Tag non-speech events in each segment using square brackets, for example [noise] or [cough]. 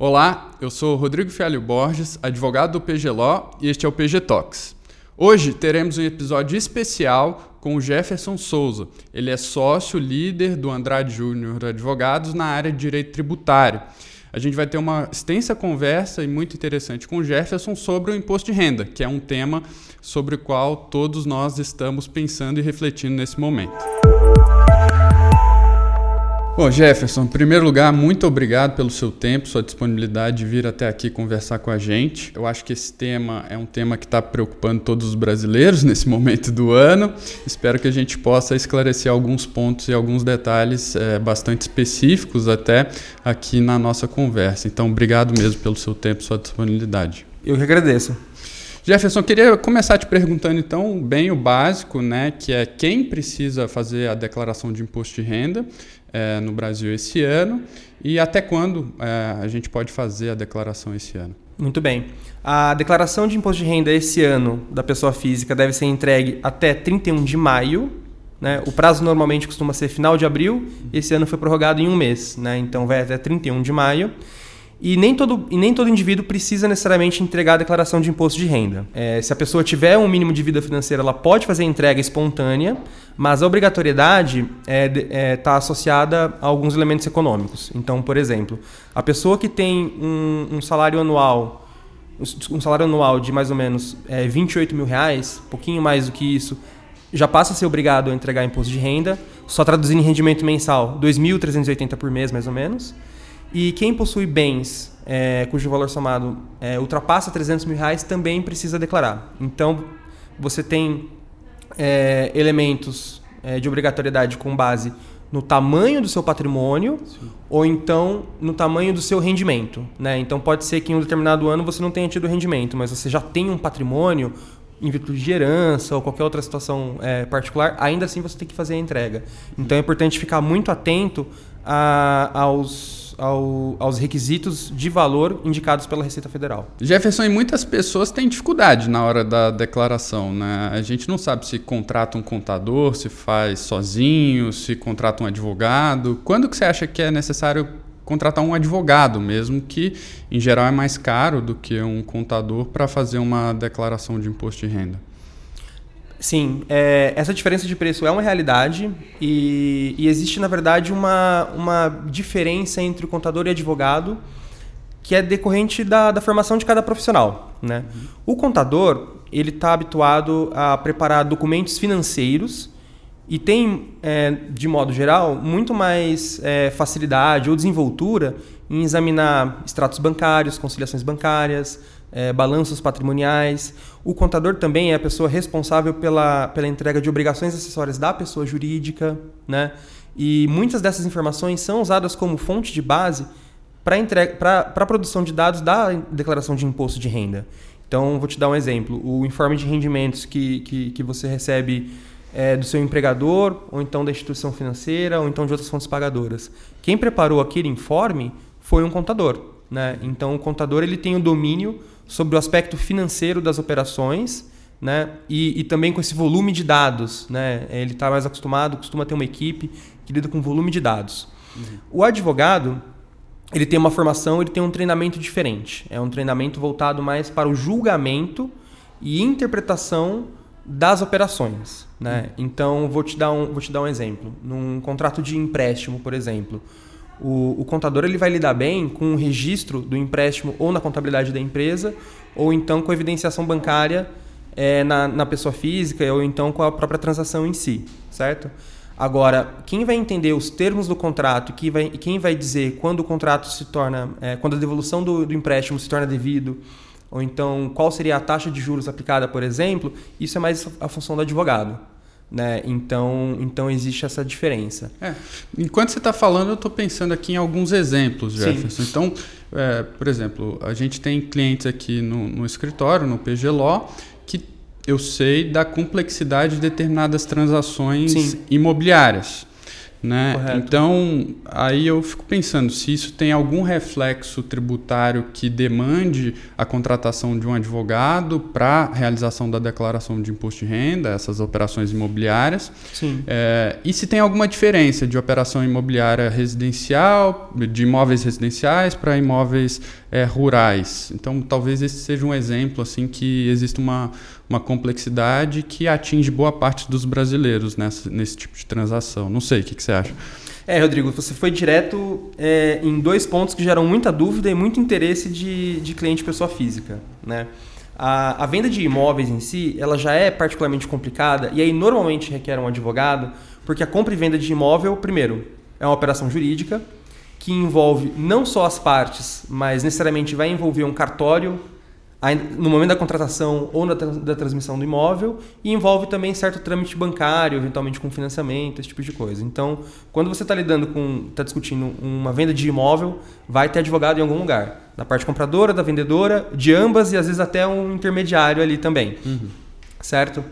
Olá, eu sou Rodrigo Fialho Borges, advogado do PG Law e este é o PG Talks. Hoje teremos um episódio especial com o Jefferson Souza. Ele é sócio líder do Andrade Júnior Advogados na área de direito tributário. A gente vai ter uma extensa conversa e muito interessante com o Jefferson sobre o imposto de renda, que é um tema sobre o qual todos nós estamos pensando e refletindo nesse momento. Bom, Jefferson, em primeiro lugar, muito obrigado pelo seu tempo, sua disponibilidade de vir até aqui conversar com a gente. Eu acho que esse tema é um tema que está preocupando todos os brasileiros [laughs] nesse momento do ano. Espero que a gente possa esclarecer alguns pontos e alguns detalhes é, bastante específicos até aqui na nossa conversa. Então, obrigado mesmo pelo seu tempo e sua disponibilidade. Eu que agradeço. Jefferson, queria começar te perguntando então bem o básico, né, que é quem precisa fazer a declaração de imposto de renda é, no Brasil esse ano e até quando é, a gente pode fazer a declaração esse ano? Muito bem. A declaração de imposto de renda esse ano da pessoa física deve ser entregue até 31 de maio. Né? O prazo normalmente costuma ser final de abril, esse ano foi prorrogado em um mês, né? então vai até 31 de maio. E nem todo, e nem todo indivíduo precisa necessariamente entregar a declaração de imposto de renda. É, se a pessoa tiver um mínimo de vida financeira, ela pode fazer a entrega espontânea, mas a obrigatoriedade está é, é, tá associada a alguns elementos econômicos. Então, por exemplo, a pessoa que tem um, um salário anual um salário anual de mais ou menos é, 28 mil reais, pouquinho mais do que isso, já passa a ser obrigado a entregar imposto de renda, só traduzindo em rendimento mensal, 2.380 por mês, mais ou menos. E quem possui bens é, cujo valor somado é, ultrapassa 300 mil reais também precisa declarar. Então, você tem é, elementos é, de obrigatoriedade com base no tamanho do seu patrimônio Sim. ou então no tamanho do seu rendimento. Né? Então, pode ser que em um determinado ano você não tenha tido rendimento, mas você já tem um patrimônio em virtude de herança ou qualquer outra situação é, particular, ainda assim você tem que fazer a entrega. Então, é importante ficar muito atento a, aos ao, aos requisitos de valor indicados pela Receita Federal. Jefferson, e muitas pessoas têm dificuldade na hora da declaração. Né? A gente não sabe se contrata um contador, se faz sozinho, se contrata um advogado. Quando que você acha que é necessário contratar um advogado, mesmo que em geral é mais caro do que um contador para fazer uma declaração de imposto de renda? Sim, é, essa diferença de preço é uma realidade e, e, existe, na verdade, uma, uma diferença entre o contador e advogado que é decorrente da, da formação de cada profissional. Né? Uhum. O contador ele está habituado a preparar documentos financeiros e tem, é, de modo geral, muito mais é, facilidade ou desenvoltura em examinar extratos bancários, conciliações bancárias, é, balanços patrimoniais. O contador também é a pessoa responsável pela, pela entrega de obrigações acessórias da pessoa jurídica, né? E muitas dessas informações são usadas como fonte de base para a produção de dados da declaração de imposto de renda. Então, vou te dar um exemplo. O informe de rendimentos que, que, que você recebe é, do seu empregador, ou então da instituição financeira, ou então de outras fontes pagadoras. Quem preparou aquele informe foi um contador. Né? Então, o contador ele tem o domínio sobre o aspecto financeiro das operações, né? E, e também com esse volume de dados, né? Ele está mais acostumado, costuma ter uma equipe que lida com volume de dados. Uhum. O advogado ele tem uma formação, ele tem um treinamento diferente. É um treinamento voltado mais para o julgamento e interpretação das operações. Né? Uhum. Então, vou te, dar um, vou te dar um exemplo. Num contrato de empréstimo, por exemplo, o, o, contador ele vai lidar bem com o registro do empréstimo ou na contabilidade da empresa, ou então com a evidenciação bancária é, na, na pessoa física, ou então com a própria transação em si, certo? Agora, quem vai entender os termos do contrato e vai, quem vai dizer quando o contrato se torna, é, quando a devolução do, do empréstimo se torna devido, ou então qual seria a taxa de juros aplicada, por exemplo, isso é mais a função do advogado. Né? Então, então existe essa diferença. É. Enquanto você está falando, eu estou pensando aqui em alguns exemplos, Jefferson. Sim. Então, é, por exemplo, a gente tem clientes aqui no, no escritório, no PG Law, que eu sei da complexidade de determinadas transações Sim. imobiliárias. Né? Correto. Então, aí eu fico pensando se isso tem algum reflexo tributário que demande a contratação de um advogado para realização da declaração de imposto de renda, essas operações imobiliárias. Sim. É, e se tem alguma diferença de operação imobiliária residencial, de imóveis residenciais para imóveis é, rurais. Então, talvez esse seja um exemplo assim que existe uma, uma complexidade que atinge boa parte dos brasileiros nessa, nesse tipo de transação. Não sei, o que, que você acha? É, Rodrigo, você foi direto é, em dois pontos que geram muita dúvida e muito interesse de, de cliente pessoa física. Né? A, a, venda de imóveis em si, ela já é particularmente complicada e aí normalmente requer um advogado, porque a compra e venda de imóvel, primeiro, é uma operação jurídica que envolve não só as partes, mas necessariamente vai envolver um cartório no momento da contratação ou na da transmissão do imóvel e envolve também certo trâmite bancário, eventualmente com financiamento, esse tipo de coisa. Então, quando você está lidando com, está discutindo uma venda de imóvel, vai ter advogado em algum lugar, na parte compradora, da vendedora, de ambas e às vezes até um intermediário ali também, uhum. certo?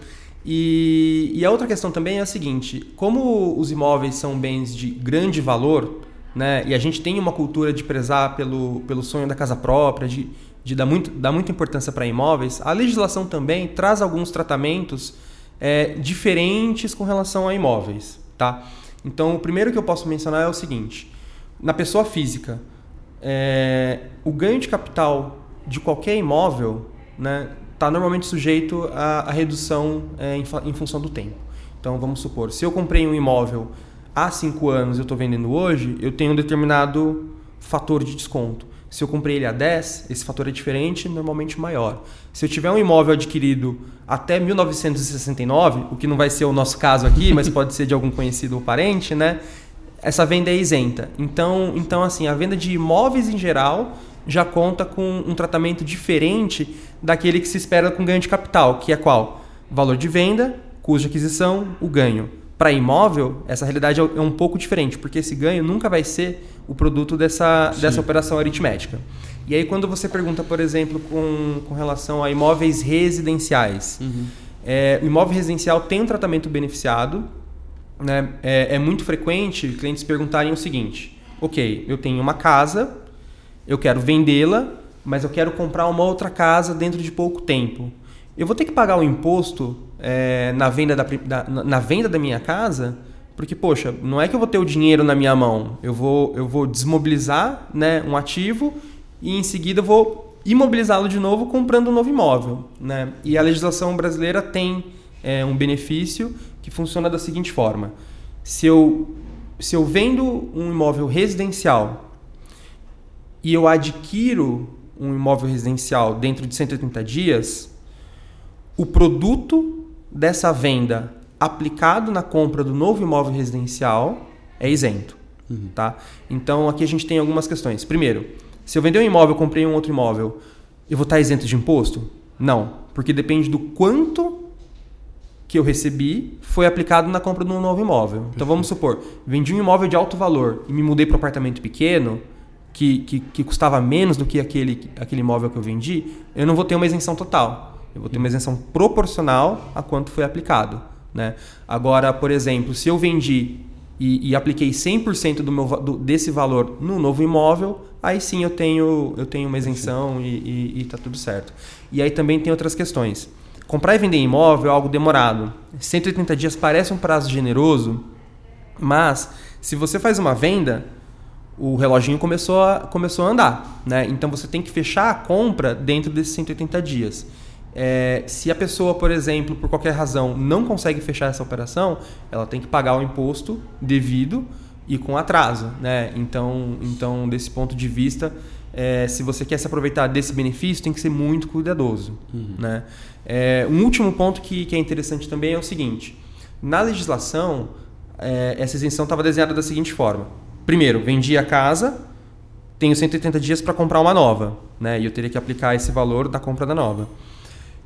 E, e a outra questão também é a seguinte: como os imóveis são bens de grande valor, né, e a gente tem uma cultura de prezar pelo, pelo sonho da casa própria, de de dar, muito, dar muita importância para imóveis, a legislação também traz alguns tratamentos é, diferentes com relação a imóveis. Tá? Então, o primeiro que eu posso mencionar é o seguinte: na pessoa física, é, o ganho de capital de qualquer imóvel está né, tá normalmente sujeito à, à redução é, em, em, função do tempo. Então, vamos supor, se eu comprei um imóvel há cinco anos e eu estou vendendo hoje, eu tenho um determinado fator de desconto. Se eu comprei ele a 10, esse fator é diferente, normalmente maior. Se eu tiver um imóvel adquirido até 1969, o que não vai ser o nosso caso aqui, mas pode ser de algum conhecido ou parente, né? Essa venda é isenta. Então, então assim, a venda de imóveis em geral já conta com um tratamento diferente daquele que se espera com ganho de capital, que é qual? Valor de venda, custo de aquisição, o ganho. Para imóvel, essa realidade é um pouco diferente, porque esse ganho nunca vai ser o produto dessa, dessa operação aritmética. E aí, quando você pergunta, por exemplo, com, com relação a imóveis residenciais, uhum. é, o imóvel residencial tem um tratamento beneficiado. Né? É, é muito frequente clientes perguntarem o seguinte: ok, eu tenho uma casa, eu quero vendê-la, mas eu quero comprar uma outra casa dentro de pouco tempo. Eu vou ter que pagar o imposto é, na, venda da, da, na venda da minha casa, porque, poxa, não é que eu vou ter o dinheiro na minha mão, eu vou, eu vou desmobilizar né, um ativo e em seguida vou imobilizá-lo de novo comprando um novo imóvel. Né? E a legislação brasileira tem é, um benefício que funciona da seguinte forma: se eu, se eu vendo um imóvel residencial e eu adquiro um imóvel residencial dentro de 180 dias, o produto dessa venda aplicado na compra do novo imóvel residencial é isento. Uhum. Tá? Então aqui a gente tem algumas questões. Primeiro, se eu vender um imóvel, comprei um outro imóvel, eu vou estar isento de imposto? Não, porque depende do quanto que eu recebi foi aplicado na compra de um novo imóvel. Então vamos supor, vendi um imóvel de alto valor e me mudei para um apartamento pequeno, que, que, que, custava menos do que aquele, aquele imóvel que eu vendi, eu não vou ter uma isenção total. Eu vou ter uma isenção proporcional a quanto foi aplicado. Né? Agora, por exemplo, se eu vendi e, e apliquei 100% do meu, do, desse valor no novo imóvel, aí sim eu tenho, eu tenho uma isenção e está tudo certo. E aí também tem outras questões. Comprar e vender imóvel é algo demorado. 180 dias parece um prazo generoso, mas se você faz uma venda, o reloginho começou a, começou a andar. Né? Então você tem que fechar a compra dentro desses 180 dias. É, se a pessoa, por exemplo, por qualquer razão, não consegue fechar essa operação, ela tem que pagar o imposto devido e com atraso. Né? Então, então, desse ponto de vista, é, se você quer se aproveitar desse benefício, tem que ser muito cuidadoso. Uhum. Né? É, um último ponto que, que é interessante também é o seguinte: na legislação, é, essa isenção estava desenhada da seguinte forma: primeiro, vendi a casa, tenho 180 dias para comprar uma nova, né? e eu teria que aplicar esse valor da compra da nova.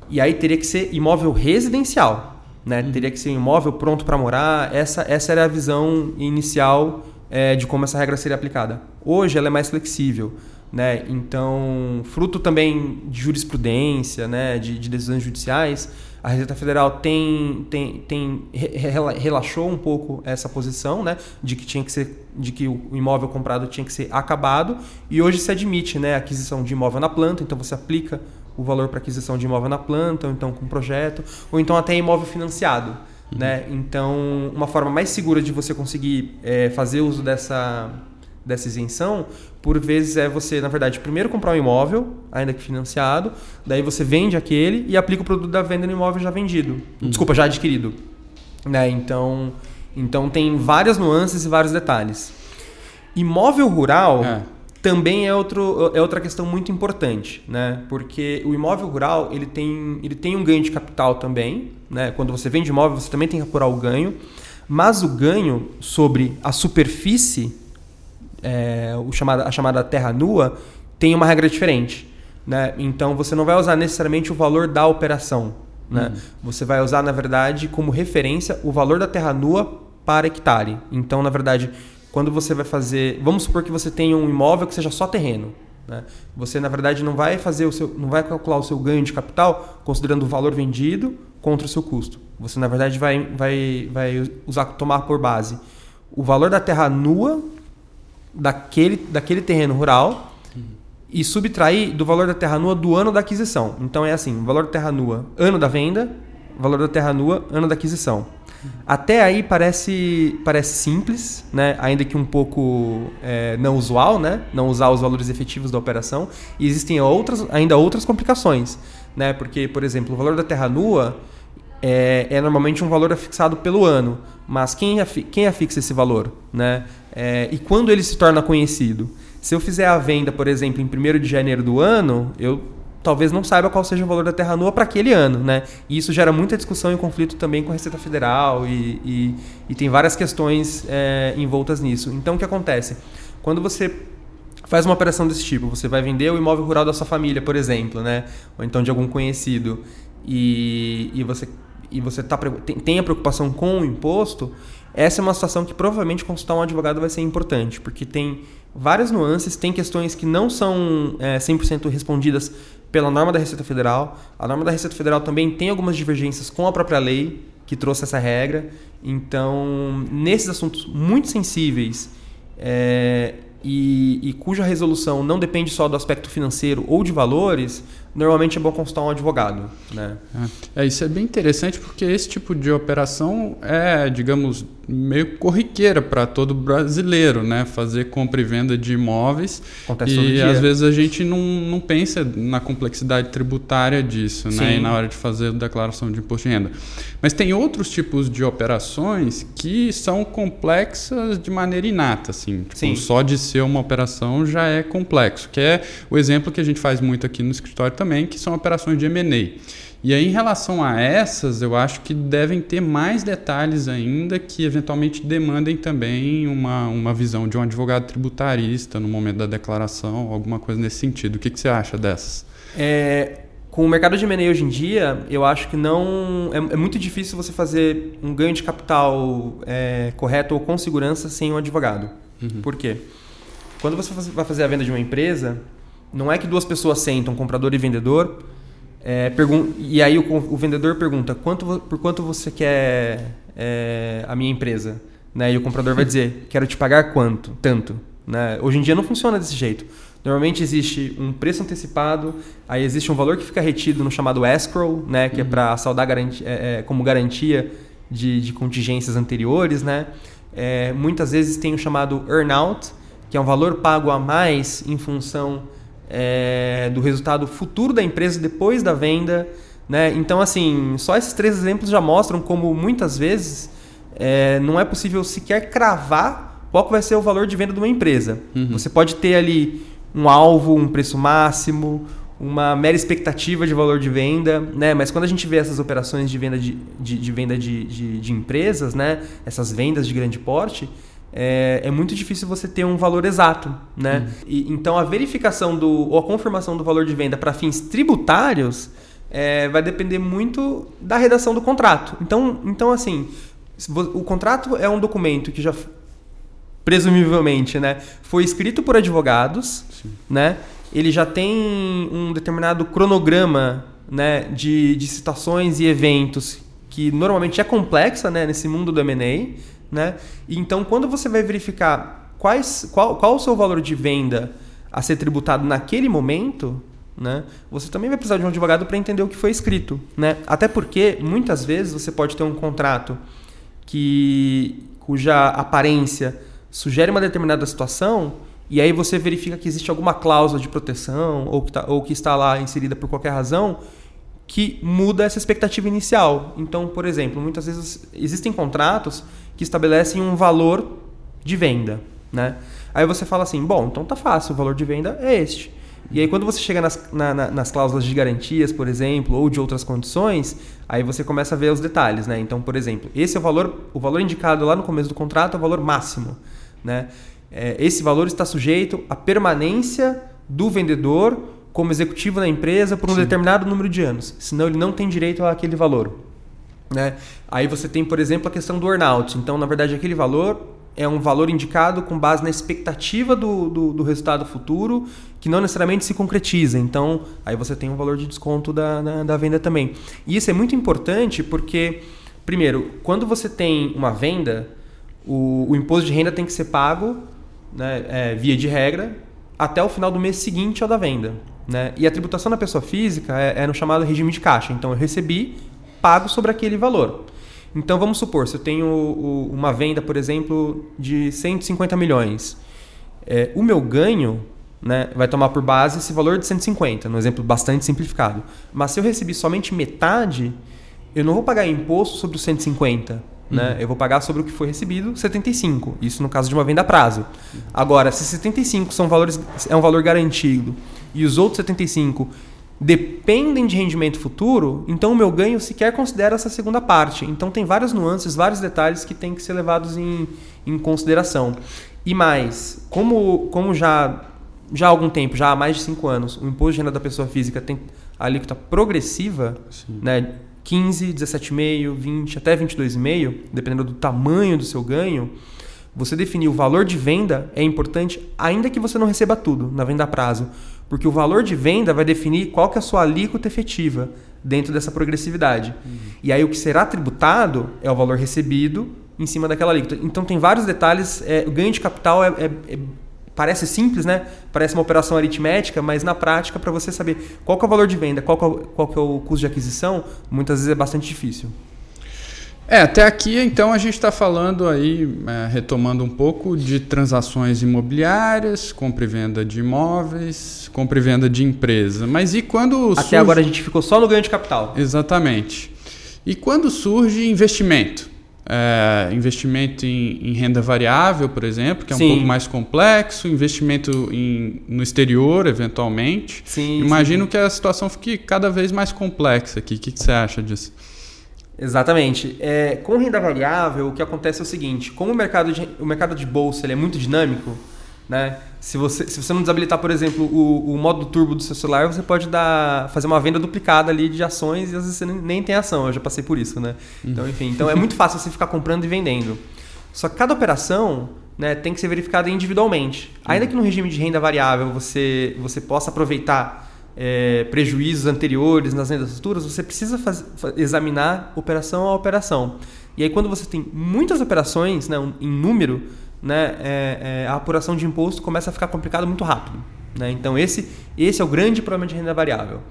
E aí teria que ser imóvel residencial, né? Uhum. Teria que ser imóvel pronto para morar. Essa, essa era a visão inicial é, de como essa regra seria aplicada. Hoje ela é mais flexível. Né? Então, fruto também de jurisprudência, né? de, de decisões judiciais, a Receita Federal tem, tem, tem relaxou um pouco essa posição, né, de que tinha que ser, de que o imóvel comprado tinha que ser acabado e hoje se admite, né, a aquisição de imóvel na planta, então você aplica o valor para aquisição de imóvel na planta, ou então com projeto, ou então até imóvel financiado, uhum. né? Então, uma forma mais segura de você conseguir é, fazer uso dessa dessa isenção, por vezes é você, na verdade, primeiro comprar um imóvel, ainda que financiado, daí você vende aquele e aplica o produto da venda no imóvel já vendido. Uhum. Desculpa, já adquirido. Né? Então, então tem várias nuances e vários detalhes. Imóvel rural é. Também é, outro, é outra questão muito importante, né? Porque o imóvel rural ele tem, ele tem um ganho de capital também, né? Quando você vende imóvel, você também tem que apurar o ganho, mas o ganho sobre a superfície é, o chamada, a chamada terra nua, tem uma regra diferente. Né? Então você não vai usar necessariamente o valor da operação. Né? Uhum. Você vai usar, na verdade, como referência o valor da terra nua para hectare. Então, na verdade, quando você vai fazer. Vamos supor que você tenha um imóvel que seja só terreno. Né? Você, na verdade, não vai fazer o seu. não vai calcular o seu ganho de capital considerando o valor vendido contra o seu custo. Você, na verdade, vai, vai, vai usar, tomar por base o valor da terra nua daquele, daquele terreno rural uhum. e subtrair do valor da terra nua do ano da aquisição. Então é assim, valor da terra nua, ano da venda, valor da terra nua, ano da aquisição. Até aí parece, parece simples, né? ainda que um pouco é, não usual, né? não usar os valores efetivos da operação. E existem outras, ainda outras complicações. Né? Porque, por exemplo, o valor da terra nua é, é normalmente um valor fixado pelo ano. Mas quem, quem afixa esse valor? Né? É, e quando ele se torna conhecido? Se eu fizer a venda, por exemplo, em 1 de janeiro do ano, eu talvez não saiba qual seja o valor da terra nua para aquele ano. Né? E isso gera muita discussão e conflito também com a Receita Federal e, e, e tem várias questões é, envoltas nisso. Então, o que acontece? Quando você faz uma operação desse tipo, você vai vender o imóvel rural da sua família, por exemplo, né? ou então de algum conhecido, e, e você e você tá, tem, tem a preocupação com o imposto, essa é uma situação que provavelmente consultar um advogado vai ser importante, porque tem várias nuances, tem questões que não são é, 100% respondidas pela norma da Receita Federal. A norma da Receita Federal também tem algumas divergências com a própria lei que trouxe essa regra. Então, nesses assuntos muito sensíveis, é, e, e, cuja resolução não depende só do aspecto financeiro ou de valores, normalmente é bom consultar um advogado. Né? É, isso é bem interessante porque esse tipo de operação é, digamos, meio corriqueira para todo brasileiro, né? Fazer compra e venda de imóveis. Acontece e às vezes a gente não, não pensa na complexidade tributária disso, né? E na hora de fazer a declaração de imposto de renda. Mas tem outros tipos de operações que são complexas de maneira inata, assim. Tipo, só de ser uma operação já é complexo, que é o exemplo que a gente faz muito aqui no escritório também, que são operações de M&A. E aí, em relação a essas, eu acho que devem ter mais detalhes ainda que eventualmente demandem também uma, uma visão de um advogado tributarista no momento da declaração, alguma coisa nesse sentido. O que, que você acha dessas? É, com o mercado de M&A hoje em dia, eu acho que não é, é, muito difícil você fazer um ganho de capital é, correto ou com segurança sem um advogado. Uhum. Por quê? Quando você vai fazer a venda de uma empresa, não é que duas pessoas sentam, comprador e vendedor, é, e aí o, o, vendedor pergunta quanto, por quanto você quer é, a minha empresa? Né? E o comprador vai dizer, [laughs] quero te pagar quanto? Tanto. Né? Hoje em dia não funciona desse jeito. Normalmente existe um preço antecipado, aí existe um valor que fica retido no chamado escrow, né? que é uhum. é para saldar garantia, é, é, como garantia de, de, contingências anteriores. Né? É, muitas vezes tem o chamado earnout, que é um valor pago a mais em função é, do resultado futuro da empresa depois da venda. Né? Então, assim, só esses três exemplos já mostram como muitas vezes é, não é possível sequer cravar qual vai ser o valor de venda de uma empresa. Uhum. Você pode ter ali um alvo, um preço máximo, uma mera expectativa de valor de venda, né? Mas quando a gente vê essas operações de venda de, de, de venda de, de, de, empresas, né? Essas vendas de grande porte, é, é, muito difícil você ter um valor exato, né? Uhum. E, então a verificação do ou a confirmação do valor de venda para fins tributários é, vai depender muito da redação do contrato. Então, então assim, o contrato é um documento que já presumivelmente, né, foi escrito por advogados né? Ele já tem um determinado cronograma né, de, de citações e eventos que normalmente é complexa né, nesse mundo do M&A, né? Então, quando você vai verificar quais, qual, qual o seu valor de venda a ser tributado naquele momento, né? Você também vai precisar de um advogado para entender o que foi escrito, né? Até porque muitas vezes você pode ter um contrato que cuja aparência sugere uma determinada situação e aí você verifica que existe alguma cláusula de proteção ou que, tá, ou que está lá inserida por qualquer razão que muda essa expectativa inicial. Então, por exemplo, muitas vezes existem contratos que estabelecem um valor de venda, né? Aí você fala assim, bom, então tá fácil, o valor de venda é este. E aí quando você chega nas, na, na, nas cláusulas de garantias, por exemplo, ou de outras condições, aí você começa a ver os detalhes, né? Então, por exemplo, esse é o valor, o valor indicado lá no começo do contrato é o valor máximo, né? É, esse valor está sujeito à permanência do vendedor como executivo na empresa por um Sim. determinado número de anos, senão ele não tem direito àquele valor. Né? Aí você tem, por exemplo, a questão do earnout. Então, na verdade, aquele valor é um valor indicado com base na expectativa do, do, do, resultado futuro, que não necessariamente se concretiza. Então, aí você tem um valor de desconto da, da, da, venda também. E isso é muito importante porque, primeiro, quando você tem uma venda, o, o imposto de renda tem que ser pago, né, é, via de regra, até o final do mês seguinte ao da venda. Né? E a tributação da pessoa física é, é no chamado regime de caixa. Então, eu recebi, pago sobre aquele valor. Então vamos supor, se eu tenho uma venda, por exemplo, de 150 milhões, é, o meu ganho né, vai tomar por base esse valor de 150, no exemplo bastante simplificado. Mas se eu recebi somente metade, eu não vou pagar imposto sobre os 150. Né? Uhum. Eu vou pagar sobre o que foi recebido, 75. Isso no caso de uma venda a prazo. Agora, se 75 são valores, é um valor garantido e os outros 75 dependem de rendimento futuro, então o meu ganho sequer considera essa segunda parte. Então tem várias nuances, vários detalhes que têm que ser levados em, em consideração. E mais, como, como já, já há algum tempo, já há mais de 5 anos, o imposto de renda da pessoa física tem a alíquota progressiva, né, 15, 17,5, 20, até 22,5, dependendo do tamanho do seu ganho, você definir o valor de venda é importante, ainda que você não receba tudo na venda a prazo porque o valor de venda vai definir qual que é a sua alíquota efetiva dentro dessa progressividade. Uhum. E aí o que será tributado é o valor recebido em cima daquela alíquota. Então tem vários detalhes. É, o ganho de capital é, é, é, parece simples, né? Parece uma operação aritmética, mas na prática, para você saber qual é o valor de venda, qual é qual que é o custo de aquisição, muitas vezes é bastante difícil. É, até aqui então a gente está falando aí, é, retomando um pouco de transações imobiliárias, compra e venda de imóveis, compra e venda de empresa. Mas e quando Até surge... agora a gente ficou só no ganho de capital. Exatamente. E quando surge investimento? É, investimento em, em, renda variável, por exemplo, que é um sim. pouco mais complexo, investimento em, no exterior, eventualmente. Sim, Imagino sim. que a situação fique cada vez mais complexa aqui. O que, que você acha disso? Exatamente. É, com renda variável, o que acontece é o seguinte: como o mercado de, o mercado de bolsa ele é muito dinâmico, né? Se você, se você não desabilitar, por exemplo, o, o modo turbo do seu celular, você pode dar, fazer uma venda duplicada ali de ações e às vezes você nem tem ação. Eu já passei por isso, né? Então, enfim, então é muito fácil você ficar comprando e vendendo. Só que cada operação né, tem que ser verificada individualmente. Ainda que no regime de renda variável você, você possa aproveitar é, prejuízos anteriores nas vendas futuras, você precisa faz, examinar operação a operação. E aí, quando você tem muitas operações né, um, em número, né, é, é, a apuração de imposto começa a ficar complicado muito rápido. Né? Então, esse, esse é o grande problema de renda variável.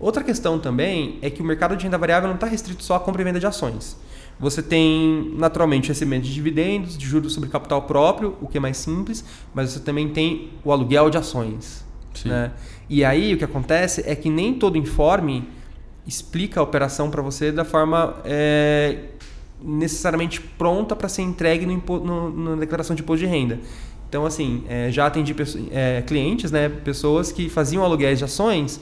Outra questão também é que o mercado de renda variável não está restrito só à compra e venda de ações. Você tem, naturalmente, recebimento de dividendos, de juros sobre capital próprio, o que é mais simples, mas você também tem o aluguel de ações. Né? E aí o que acontece é que nem todo informe explica a operação para você da forma é, necessariamente pronta para ser entregue no, no, na declaração de imposto de renda. Então, assim, é, já atendi é, clientes, né, pessoas que faziam aluguéis de ações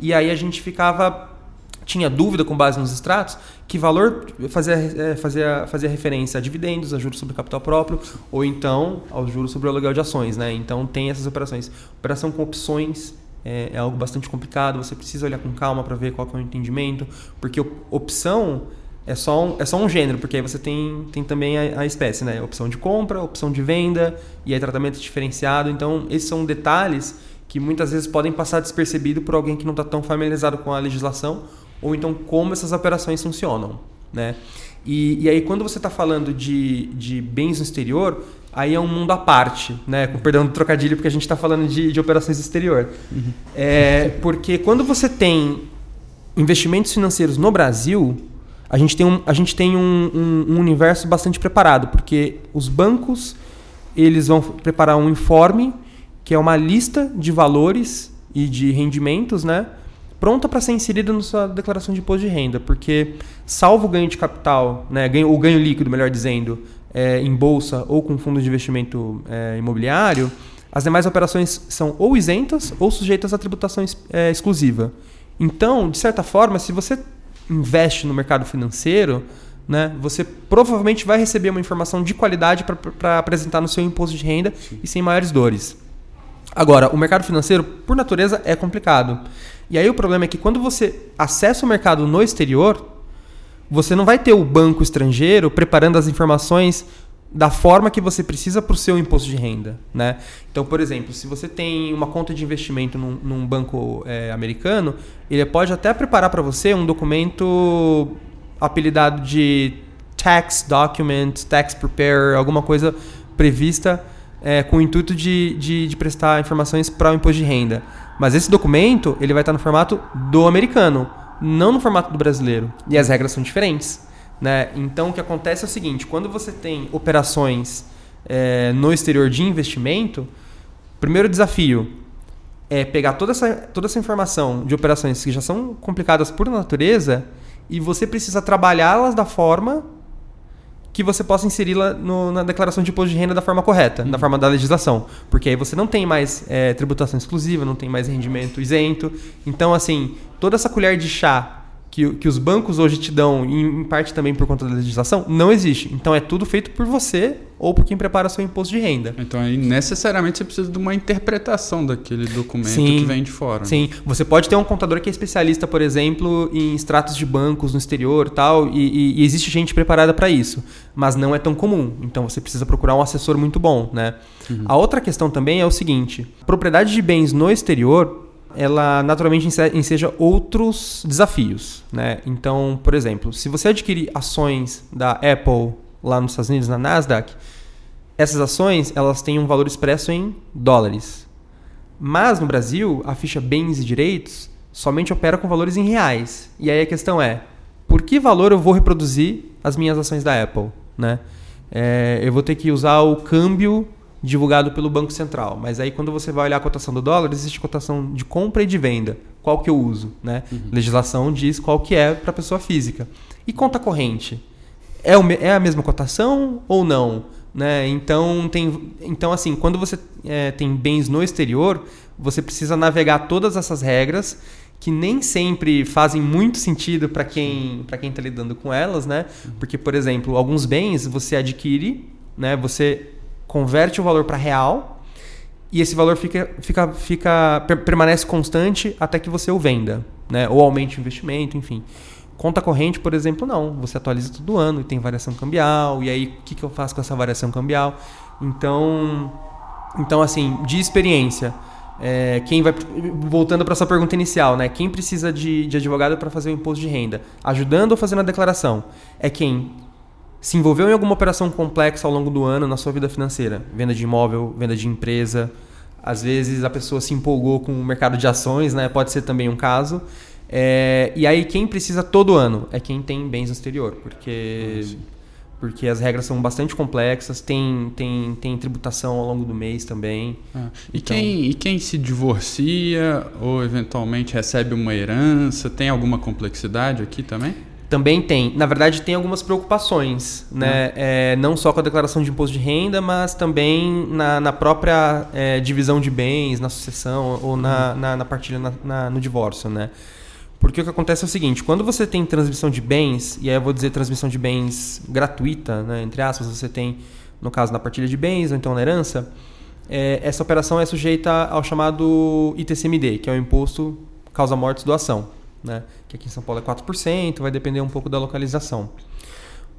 e aí a gente ficava tinha dúvida com base nos extratos que valor fazia, é, fazia, fazia referência a dividendos, a juros sobre capital próprio ou então aos juros sobre o aluguel de ações. Né? Então tem essas operações. Operação com opções é, é algo bastante complicado, você precisa olhar com calma para ver qual é o entendimento, porque opção é só um, é só um gênero, porque aí você tem, tem também a, a espécie, né? Opção de compra, opção de venda e aí tratamento diferenciado. Então, esses são detalhes que muitas vezes podem passar despercebido por alguém que não está tão familiarizado com a legislação ou então como essas operações funcionam, né? E, e aí quando você está falando de, de bens no exterior, aí é um mundo à parte, né? Com perdão do trocadilho, porque a gente está falando de, de operações exterior. Uhum. É, porque quando você tem investimentos financeiros no Brasil, a gente tem um, a gente tem um, um, um universo bastante preparado, porque os bancos eles vão preparar um informe que é uma lista de valores e de rendimentos, né? Pronta para ser inserida na sua declaração de imposto de renda, porque salvo o ganho de capital, né, ganho, o ganho líquido, melhor dizendo, é, em bolsa ou com fundo de investimento é, imobiliário, as demais operações são ou isentas ou sujeitas à tributação é, exclusiva. Então, de certa forma, se você investe no mercado financeiro, né, você provavelmente vai receber uma informação de qualidade para apresentar no seu imposto de renda Sim. e sem maiores dores. Agora, o mercado financeiro, por natureza, é complicado. E aí o problema é que quando você acessa o mercado no exterior, você não vai ter o banco estrangeiro preparando as informações da forma que você precisa para o seu imposto de renda, né? Então, por exemplo, se você tem uma conta de investimento num, num banco é, americano, ele pode até preparar para você um documento apelidado de tax document, tax preparer, alguma coisa prevista é, com o intuito de, de, de prestar informações para o imposto de renda. Mas esse documento ele vai estar no formato do americano, não no formato do brasileiro. E as regras são diferentes. Né? Então o que acontece é o seguinte: quando você tem operações é, no exterior de investimento, primeiro desafio é pegar toda essa, toda essa informação de operações que já são complicadas por natureza e você precisa trabalhá-las da forma que você possa inseri-la na declaração de imposto de renda da forma correta, uhum. da forma da legislação. Porque aí você não tem mais é, tributação exclusiva, não tem mais rendimento isento. Então, assim, toda essa colher de chá que, que os bancos hoje te dão, em, em parte também por conta da legislação, não existe. Então é tudo feito por você ou por quem prepara seu imposto de renda. Então aí necessariamente você precisa de uma interpretação daquele documento sim, que vem de fora. Sim, você pode ter um contador que é especialista, por exemplo, em extratos de bancos no exterior tal, e, e, e existe gente preparada para isso, mas não é tão comum. Então você precisa procurar um assessor muito bom, né? Uhum. A outra questão também é o seguinte: propriedade de bens no exterior ela naturalmente enseja outros desafios. Né? Então, por exemplo, se você adquirir ações da Apple lá nos Estados Unidos, na Nasdaq, essas ações elas têm um valor expresso em dólares. Mas no Brasil, a ficha bens e direitos somente opera com valores em reais. E aí a questão é, por que valor eu vou reproduzir as minhas ações da Apple? Né? É, eu vou ter que usar o câmbio divulgado pelo Banco Central. Mas aí quando você vai olhar a cotação do dólar, existe cotação de compra e de venda. Qual que eu uso? Né? Uhum. Legislação diz qual que é para a pessoa física. E conta corrente? É, o, é a mesma cotação ou não? Né? Então, tem, então, assim, quando você é, tem bens no exterior, você precisa navegar todas essas regras que nem sempre fazem muito sentido para quem para quem está lidando com elas, né? Porque, por exemplo, alguns bens você adquire, né? Você converte o valor para real e esse valor fica, fica, fica permanece constante até que você o venda, né? Ou aumente o investimento, enfim. Conta corrente, por exemplo, não. Você atualiza todo ano e tem variação cambial. E aí, o que, que eu faço com essa variação cambial? Então, então assim, de experiência, é, quem vai voltando para sua pergunta inicial, né? Quem precisa de, de advogado para fazer o imposto de renda, ajudando ou fazendo a declaração, é quem se envolveu em alguma operação complexa ao longo do ano na sua vida financeira, venda de imóvel, venda de empresa, às vezes a pessoa se empolgou com o mercado de ações, né? Pode ser também um caso. É, e aí quem precisa todo ano é quem tem bens no exterior, porque porque as regras são bastante complexas, tem, tem, tem tributação ao longo do mês também. Ah, e, então... quem, e quem se divorcia ou eventualmente recebe uma herança, tem alguma complexidade aqui também? Também tem. Na verdade, tem algumas preocupações, né? Uhum. É, não só com a declaração de imposto de renda, mas também na, na própria é, divisão de bens, na sucessão ou na, uhum. na, na, partilha na, na, no divórcio, né? Porque o que acontece é o seguinte, quando você tem transmissão de bens, e aí eu vou dizer transmissão de bens gratuita, né, entre aspas, você tem, no caso, na partilha de bens ou então na herança, é, essa operação é sujeita ao chamado ITCMD, que é o Imposto Causa Mortes Doação né? que aqui em São Paulo é 4%, vai depender um pouco da localização.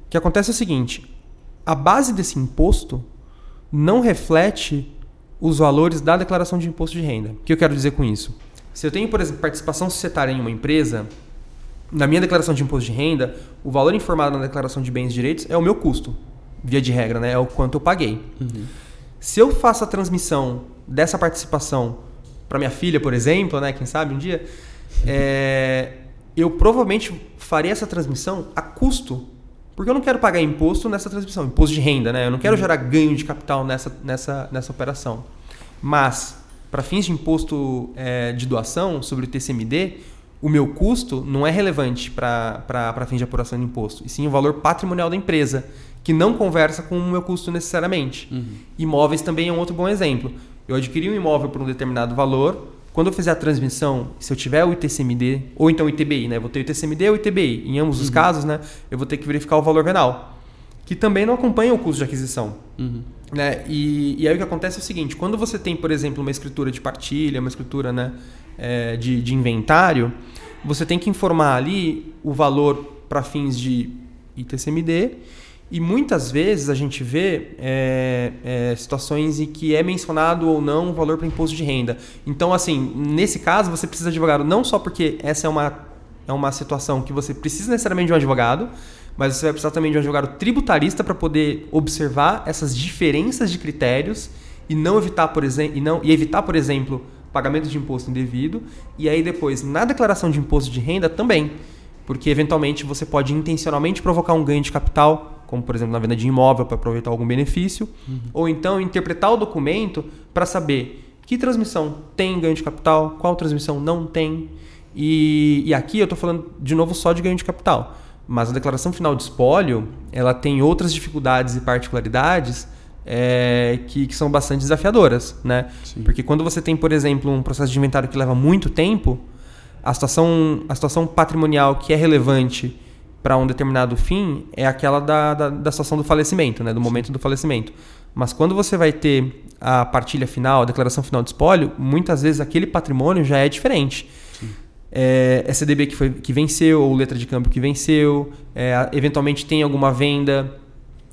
O que acontece é o seguinte: a base desse imposto não reflete os valores da declaração de imposto de renda. O que eu quero dizer com isso? Se eu tenho, por exemplo, participação societária em uma empresa, na minha declaração de imposto de renda, o valor informado na declaração de bens e direitos é o meu custo, via de regra, né? É o quanto eu paguei. Uhum. Se eu faço a transmissão dessa participação para minha filha, por exemplo, né? Quem sabe um dia, é, eu provavelmente faria essa transmissão a custo porque eu não quero pagar imposto nessa transmissão, imposto de renda, né? Eu não quero uhum. gerar ganho de capital nessa, nessa, nessa operação. Mas, para fins de imposto é, de doação sobre o TCMD, o meu custo não é relevante para fins de apuração de imposto, e sim o valor patrimonial da empresa, que não conversa com o meu custo necessariamente. Uhum. Imóveis também é um outro bom exemplo. Eu adquiri um imóvel por um determinado valor, quando eu fizer a transmissão, se eu tiver o ITCMD, ou então o ITBI, né? vou ter o ITCMD ou o ITBI. Em ambos uhum. os casos, né? Eu vou ter que verificar o valor venal. Que também não acompanha o custo de aquisição. Uhum. Né? E, e, aí o que acontece é o seguinte: quando você tem, por exemplo, uma escritura de partilha, uma escritura né, é, de, de inventário, você tem que informar ali o valor para fins de ITCMD e muitas vezes a gente vê é, é, situações em que é mencionado ou não o valor para imposto de renda. Então, assim, nesse caso, você precisa de advogado não só porque essa é uma, é uma situação que você precisa necessariamente de um advogado, mas você vai precisar também de um advogado tributarista para poder observar essas diferenças de critérios e não evitar, por exemplo, e, não, e evitar, por exemplo, pagamento de imposto indevido. E aí depois, na declaração de imposto de renda também, porque eventualmente você pode intencionalmente provocar um ganho de capital como por exemplo na venda de imóvel para aproveitar algum benefício, uhum. ou então interpretar o documento para saber que transmissão tem ganho de capital, qual transmissão não tem. E, e aqui eu estou falando de novo só de ganho de capital, mas a declaração final de espólio ela tem outras dificuldades e particularidades é, que, que, são bastante desafiadoras, né? Sim. Porque quando você tem, por exemplo, um processo de inventário que leva muito tempo, a situação, a situação patrimonial que é relevante para um determinado fim é aquela da, da, da, situação do falecimento, né? do momento do falecimento. Mas quando você vai ter a partilha final, a declaração final de espólio, muitas vezes aquele patrimônio já é diferente. É, é CDB que, foi, que venceu, ou letra de câmbio que venceu, é, eventualmente tem alguma venda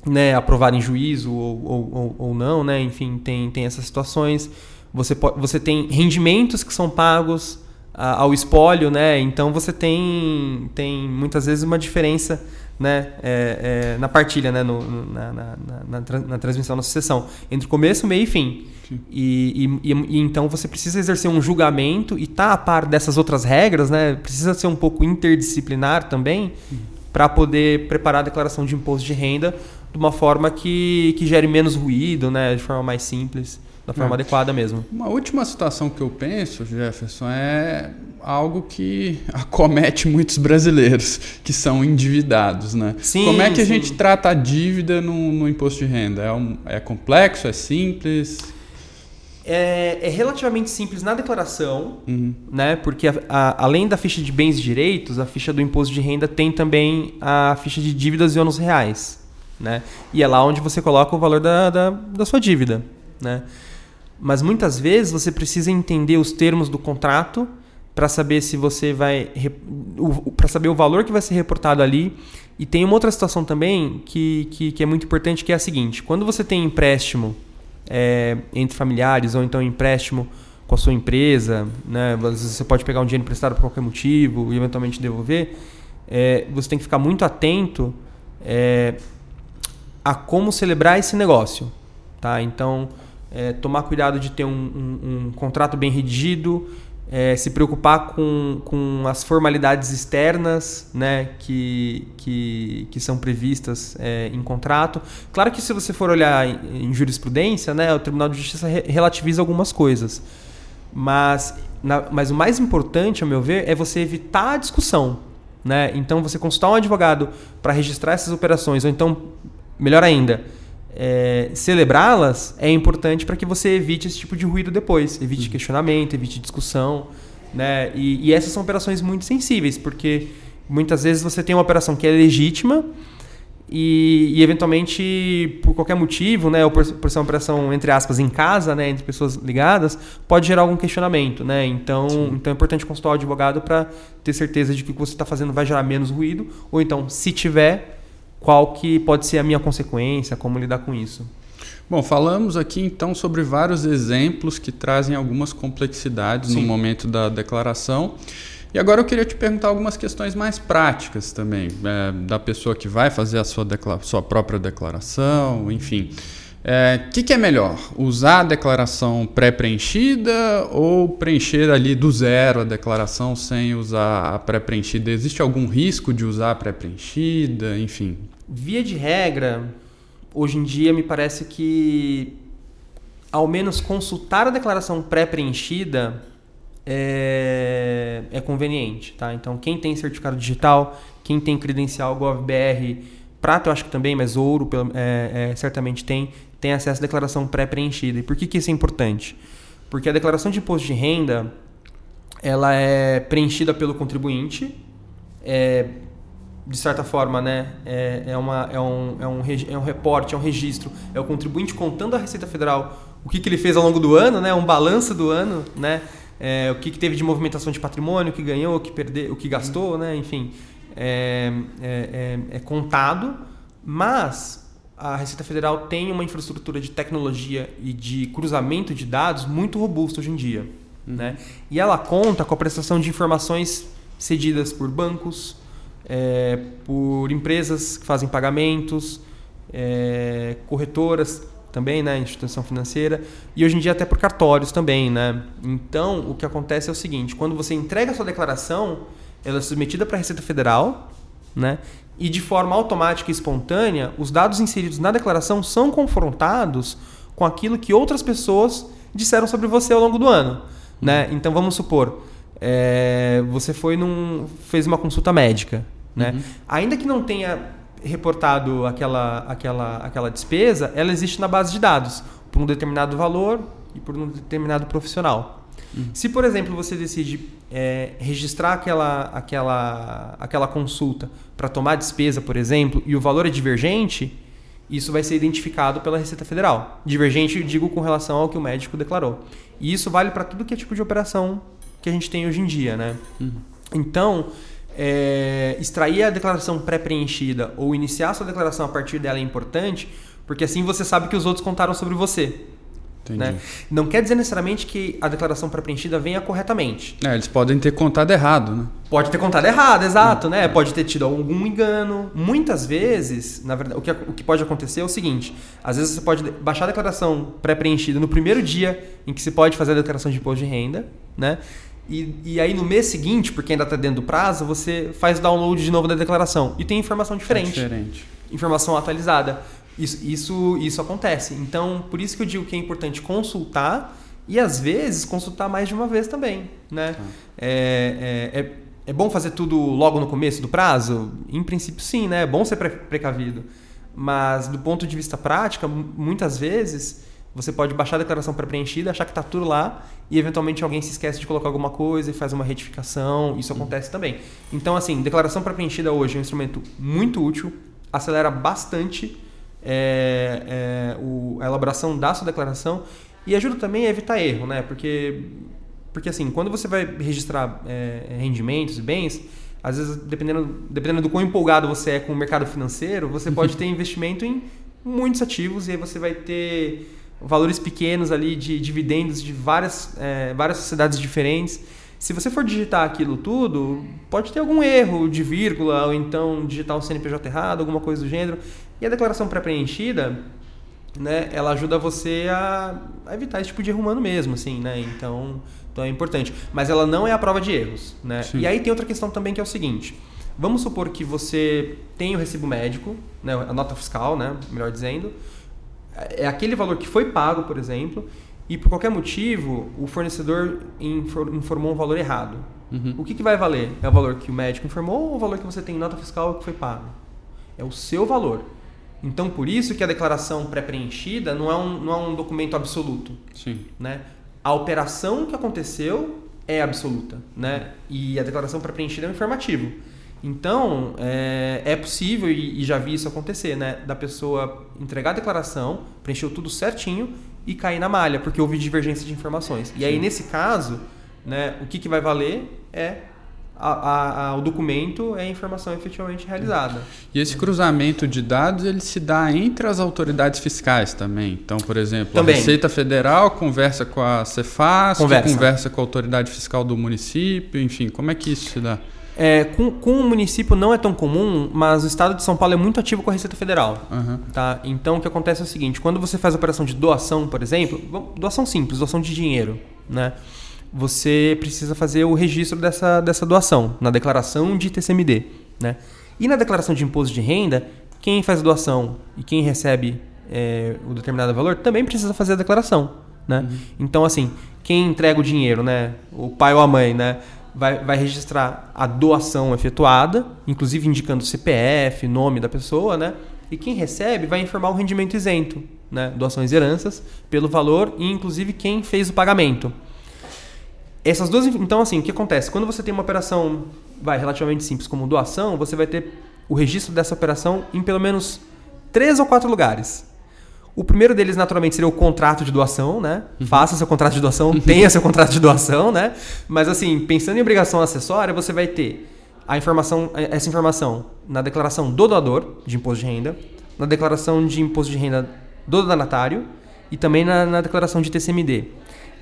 né, aprovada em juízo ou, ou, ou, não, né? enfim, tem, tem essas situações. Você, pode, você tem rendimentos que são pagos ao espólio, né? Então você tem, tem muitas vezes uma diferença né? É, é, na partilha, né? No, na, na, na, na, transmissão, na sucessão, entre começo, meio e fim. E, e, e, então você precisa exercer um julgamento e estar tá a par dessas outras regras, né? Precisa ser um pouco interdisciplinar também para poder preparar a declaração de imposto de renda de uma forma que, que gere menos ruído, né? De forma mais simples da forma é. adequada mesmo. Uma última situação que eu penso, Jefferson, é algo que [laughs] acomete muitos brasileiros, que são endividados, né? Sim, Como é que a gente trata a dívida no, no imposto de renda? É, um, é complexo? É simples? É, é, relativamente simples na declaração, uhum. né? Porque a, a, além da ficha de bens e direitos, a ficha do imposto de renda tem também a ficha de dívidas e ônus reais, né? E é lá onde você coloca o valor da, da, da sua dívida, né? Mas muitas vezes você precisa entender os termos do contrato para saber se você vai para saber o valor que vai ser reportado ali. E tem uma outra situação também que, que, que é muito importante, que é a seguinte: quando você tem empréstimo é, entre familiares ou então empréstimo com a sua empresa, né, você pode pegar um dinheiro emprestado por qualquer motivo e eventualmente devolver, é, você tem que ficar muito atento é, a como celebrar esse negócio, tá? Então é, tomar cuidado de ter um, um, um contrato bem redigido, é, se preocupar com, com as formalidades externas né, que, que, que são previstas é, em contrato. Claro que se você for olhar em, em jurisprudência, né, o Tribunal de Justiça re relativiza algumas coisas. Mas, na, mas o mais importante, ao meu ver, é você evitar a discussão. Né? Então, você consultar um advogado para registrar essas operações, ou então, melhor ainda, é, celebrá-las é importante para que você evite esse tipo de ruído depois, evite uhum. questionamento, evite discussão, né? E, e, essas são operações muito sensíveis, porque muitas vezes você tem uma operação que é legítima e, e eventualmente por qualquer motivo, né, ou por, por, ser uma operação entre aspas em casa, né, entre pessoas ligadas, pode gerar algum questionamento, né? Então, então é importante consultar o advogado para ter certeza de que o que você está fazendo vai gerar menos ruído, ou então, se tiver qual que pode ser a minha consequência, como lidar com isso. Bom, falamos aqui então sobre vários exemplos que trazem algumas complexidades Sim. no momento da declaração. E agora eu queria te perguntar algumas questões mais práticas também, é, da pessoa que vai fazer a sua, sua própria declaração, enfim. O é, que, que, é melhor? Usar a declaração pré-preenchida ou preencher ali do zero a declaração sem usar a pré-preenchida? Existe algum risco de usar a pré-preenchida? Enfim. Via de regra, hoje em dia me parece que ao menos consultar a declaração pré-preenchida é, é, conveniente, tá? Então quem tem certificado digital, quem tem credencial GovBR, prata eu acho que também, mas ouro é, é, certamente tem, tem acesso à declaração pré-preenchida. E por que, que isso é importante? Porque a declaração de imposto de renda ela é preenchida pelo contribuinte, é, de certa forma, né, é, é, uma, é, um, é, um, é um reporte, é um registro, é o contribuinte contando à Receita Federal o que, que ele fez ao longo do ano, né, um balanço do ano, né, é, o que, que teve de movimentação de patrimônio, o que ganhou, o que perdeu, o que gastou, né, enfim, é, é, é, é contado, mas a Receita Federal tem uma infraestrutura de tecnologia e de cruzamento de dados muito robusta hoje em dia. Uhum. Né? E ela conta com a prestação de informações cedidas por bancos, é, por empresas que fazem pagamentos, é, corretoras também, né, instituição financeira, e hoje em dia até por cartórios também. Né? Então, o que acontece é o seguinte, quando você entrega a sua declaração, ela é submetida para a Receita Federal, né? E de forma automática e espontânea, os dados inseridos na declaração são confrontados com aquilo que outras pessoas disseram sobre você ao longo do ano. Né? Então vamos supor, é, você foi num, fez uma consulta médica. Né? Uhum. Ainda que não tenha reportado aquela, aquela, aquela despesa, ela existe na base de dados, por um determinado valor e por um determinado profissional. Se, por exemplo, você decide é, registrar aquela, aquela, aquela consulta para tomar despesa, por exemplo, e o valor é divergente, isso vai ser identificado pela Receita Federal. Divergente, eu digo, com relação ao que o médico declarou. E isso vale para tudo que é tipo de operação que a gente tem hoje em dia. Né? Uhum. Então, é, extrair a declaração pré-preenchida ou iniciar a sua declaração a partir dela é importante, porque assim você sabe que os outros contaram sobre você. Né? Não quer dizer necessariamente que a declaração pré-preenchida venha corretamente. É, eles podem ter contado errado, né? Pode ter contado errado, exato, né? Pode ter tido algum engano. Muitas vezes, na verdade, o que, o que pode acontecer é o seguinte: às vezes você pode baixar a declaração pré-preenchida no primeiro dia em que se pode fazer a declaração de imposto de renda, né? E, e aí no mês seguinte, porque ainda está dentro do prazo, você faz download de novo da declaração e tem informação diferente. É diferente. Informação atualizada. Isso, isso, isso acontece. Então, por isso que eu digo que é importante consultar e, às vezes, consultar mais de uma vez também. Né? Ah. É, é, é, é, bom fazer tudo logo no começo do prazo? Em princípio, sim, né? É bom ser pre precavido. Mas, do ponto de vista prático, muitas vezes você pode baixar a declaração pré-preenchida, achar que está tudo lá e eventualmente alguém se esquece de colocar alguma coisa e faz uma retificação. Isso uhum. acontece também. Então, assim, declaração pré-preenchida hoje é um instrumento muito útil, acelera bastante é, é, o, a elaboração da sua declaração e ajuda também a evitar erro, né? Porque, porque assim, quando você vai registrar é, rendimentos e bens, às vezes, dependendo, dependendo do quão empolgado você é com o mercado financeiro, você pode [laughs] ter investimento em muitos ativos e aí você vai ter valores pequenos ali de dividendos de várias, é, várias sociedades diferentes. Se você for digitar aquilo tudo, pode ter algum erro de vírgula ou então digitar um CNPJ errado, alguma coisa do gênero. E a declaração pré-preenchida, né, ela ajuda você a, a, evitar esse tipo de erro humano mesmo, assim, né? Então, então é importante. Mas ela não é a prova de erros, né? Sim. E aí tem outra questão também que é o seguinte. Vamos supor que você tem o recibo médico, né, a nota fiscal, né, melhor dizendo, é aquele valor que foi pago, por exemplo, e por qualquer motivo o fornecedor informou um valor errado. Uhum. O que, que vai valer? É o valor que o médico informou ou o valor que você tem em nota fiscal que foi pago? É o seu valor. Então, por isso que a declaração pré-preenchida não, é um, não é um documento absoluto. Sim. Né? A operação que aconteceu é absoluta. Né? E a declaração pré-preenchida é um informativo. Então, é, é possível, e, e, já vi isso acontecer, né? da pessoa entregar a declaração, preencheu tudo certinho e cair na malha, porque houve divergência de informações. E Sim. aí, nesse caso, né, o que, que vai valer é a, a, o documento é a informação efetivamente realizada. E esse cruzamento de dados ele se dá entre as autoridades fiscais também. Então, por exemplo, também. a Receita Federal conversa com a Cefaz, conversa. conversa com a autoridade fiscal do município, enfim, como é que isso se dá? É, com, com o município não é tão comum, mas o estado de São Paulo é muito ativo com a Receita Federal. Uhum. Tá? Então o que acontece é o seguinte: quando você faz operação de doação, por exemplo, doação simples, doação de dinheiro, né? Você precisa fazer o registro dessa, dessa doação na declaração de TCMD. Né? E na declaração de imposto de renda, quem faz a doação e quem recebe é, o determinado valor também precisa fazer a declaração. Né? Uhum. Então, assim, quem entrega o dinheiro, né? o pai ou a mãe, né? vai, vai registrar a doação efetuada, inclusive indicando o CPF, nome da pessoa, né? E quem recebe vai informar o rendimento isento, né? Doações e heranças, pelo valor e inclusive quem fez o pagamento. Essas duas, então assim, o que acontece? Quando você tem uma operação, vai relativamente simples como doação, você vai ter o registro dessa operação em pelo menos três ou quatro lugares. O primeiro deles, naturalmente, seria o contrato de doação, né? Uhum. Faça seu contrato de doação, tenha seu contrato de doação, né? Mas assim, pensando em obrigação acessória, você vai ter a informação, essa informação na declaração do doador de imposto de renda, na declaração de imposto de renda do donatário e também na, na declaração de TCMD.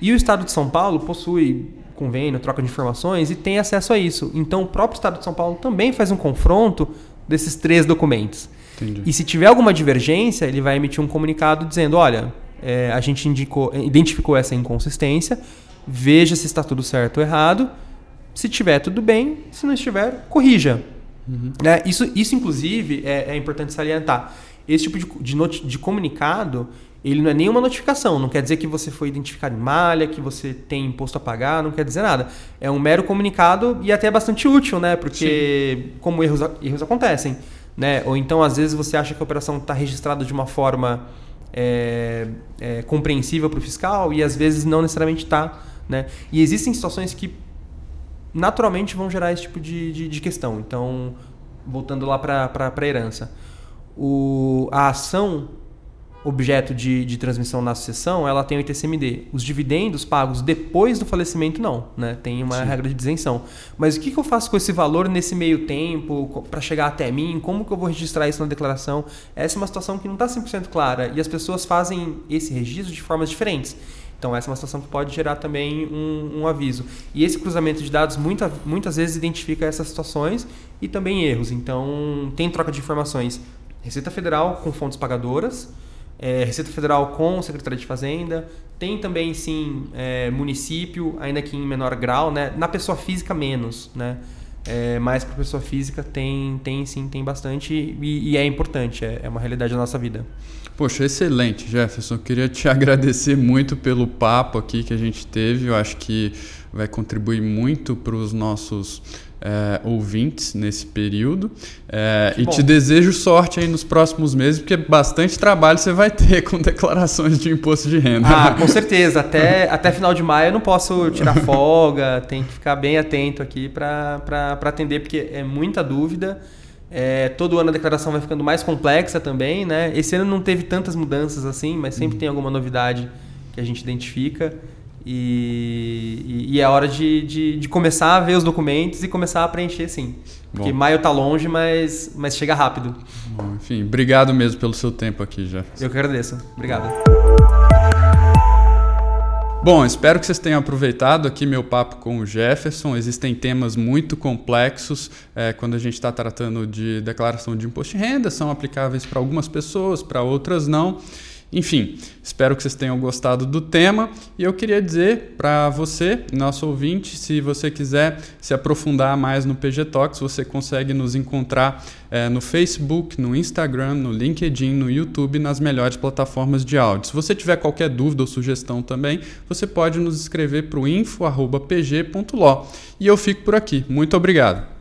E o Estado de São Paulo possui convênio, troca de informações e tem acesso a isso. Então, o próprio Estado de São Paulo também faz um confronto desses três documentos. Entendi. E se tiver alguma divergência, ele vai emitir um comunicado dizendo: olha, é, a gente indicou, identificou essa inconsistência, veja se está tudo certo ou errado. Se tiver tudo bem, se não estiver, corrija. Uhum. É, isso, isso, inclusive, é, é, importante salientar. Esse tipo de, de, de comunicado ele não é nenhuma notificação, não quer dizer que você foi identificado em malha, que você tem imposto a pagar, não quer dizer nada. É um mero comunicado e até bastante útil, né? Porque Sim. como erros, erros acontecem né? Ou então às vezes você acha que a operação está registrada de uma forma é, é, compreensível para o fiscal e às vezes não necessariamente está, né? E existem situações que naturalmente vão gerar esse tipo de, de, de questão. Então, voltando lá para a herança, o, a ação objeto de, de transmissão na sucessão, ela tem o ITCMD. Os dividendos pagos depois do falecimento, não. Né? Tem uma Sim. regra de isenção. Mas o que, que eu faço com esse valor nesse meio tempo, para chegar até mim? Como que eu vou registrar isso na declaração? Essa é uma situação que não está 100% clara. E as pessoas fazem esse registro de formas diferentes. Então, essa é uma situação que pode gerar também um, um aviso. E esse cruzamento de dados muita, muitas vezes identifica essas situações e também erros. Então, tem troca de informações. Receita Federal com fontes pagadoras, é, Receita Federal com Secretaria de Fazenda, tem também sim é, município, ainda que em menor grau, né? Na pessoa física menos, né? É, mas para pessoa física tem, tem sim, tem bastante e, e é importante, é, é, uma realidade da nossa vida. Poxa, excelente, Jefferson. Queria te [laughs] agradecer muito pelo papo aqui que a gente teve. Eu acho que vai contribuir muito para os nossos é, ouvintes nesse período. É, e te desejo sorte aí nos próximos meses, porque bastante trabalho você vai [laughs] ter com declarações de imposto de renda. Ah, com certeza. Até, até final de maio eu não posso tirar [laughs] folga, tem que ficar bem atento aqui para atender, porque é muita dúvida. É, todo ano a declaração vai ficando mais complexa também, né? Esse ano não teve tantas mudanças assim, mas sempre uhum. tem alguma novidade que a gente identifica. E, e, e, é hora de, de, de, começar a ver os documentos e começar a preencher sim. Porque Bom. maio está longe, mas, mas chega rápido. Bom, enfim, obrigado mesmo pelo seu tempo aqui, já. Eu que agradeço. Obrigado. Bom, espero que vocês tenham aproveitado aqui meu papo com o Jefferson. Existem temas muito complexos é, quando a gente está tratando de declaração de imposto de renda, são aplicáveis para algumas pessoas, para outras não. Enfim, espero que vocês tenham gostado do tema e eu queria dizer para você, nosso ouvinte, se você quiser se aprofundar mais no PG Talks, você consegue nos encontrar é, no Facebook, no Instagram, no LinkedIn, no YouTube, nas melhores plataformas de áudio. Se você tiver qualquer dúvida ou sugestão também, você pode nos escrever para o info.pg.lo. E eu fico por aqui. Muito obrigado.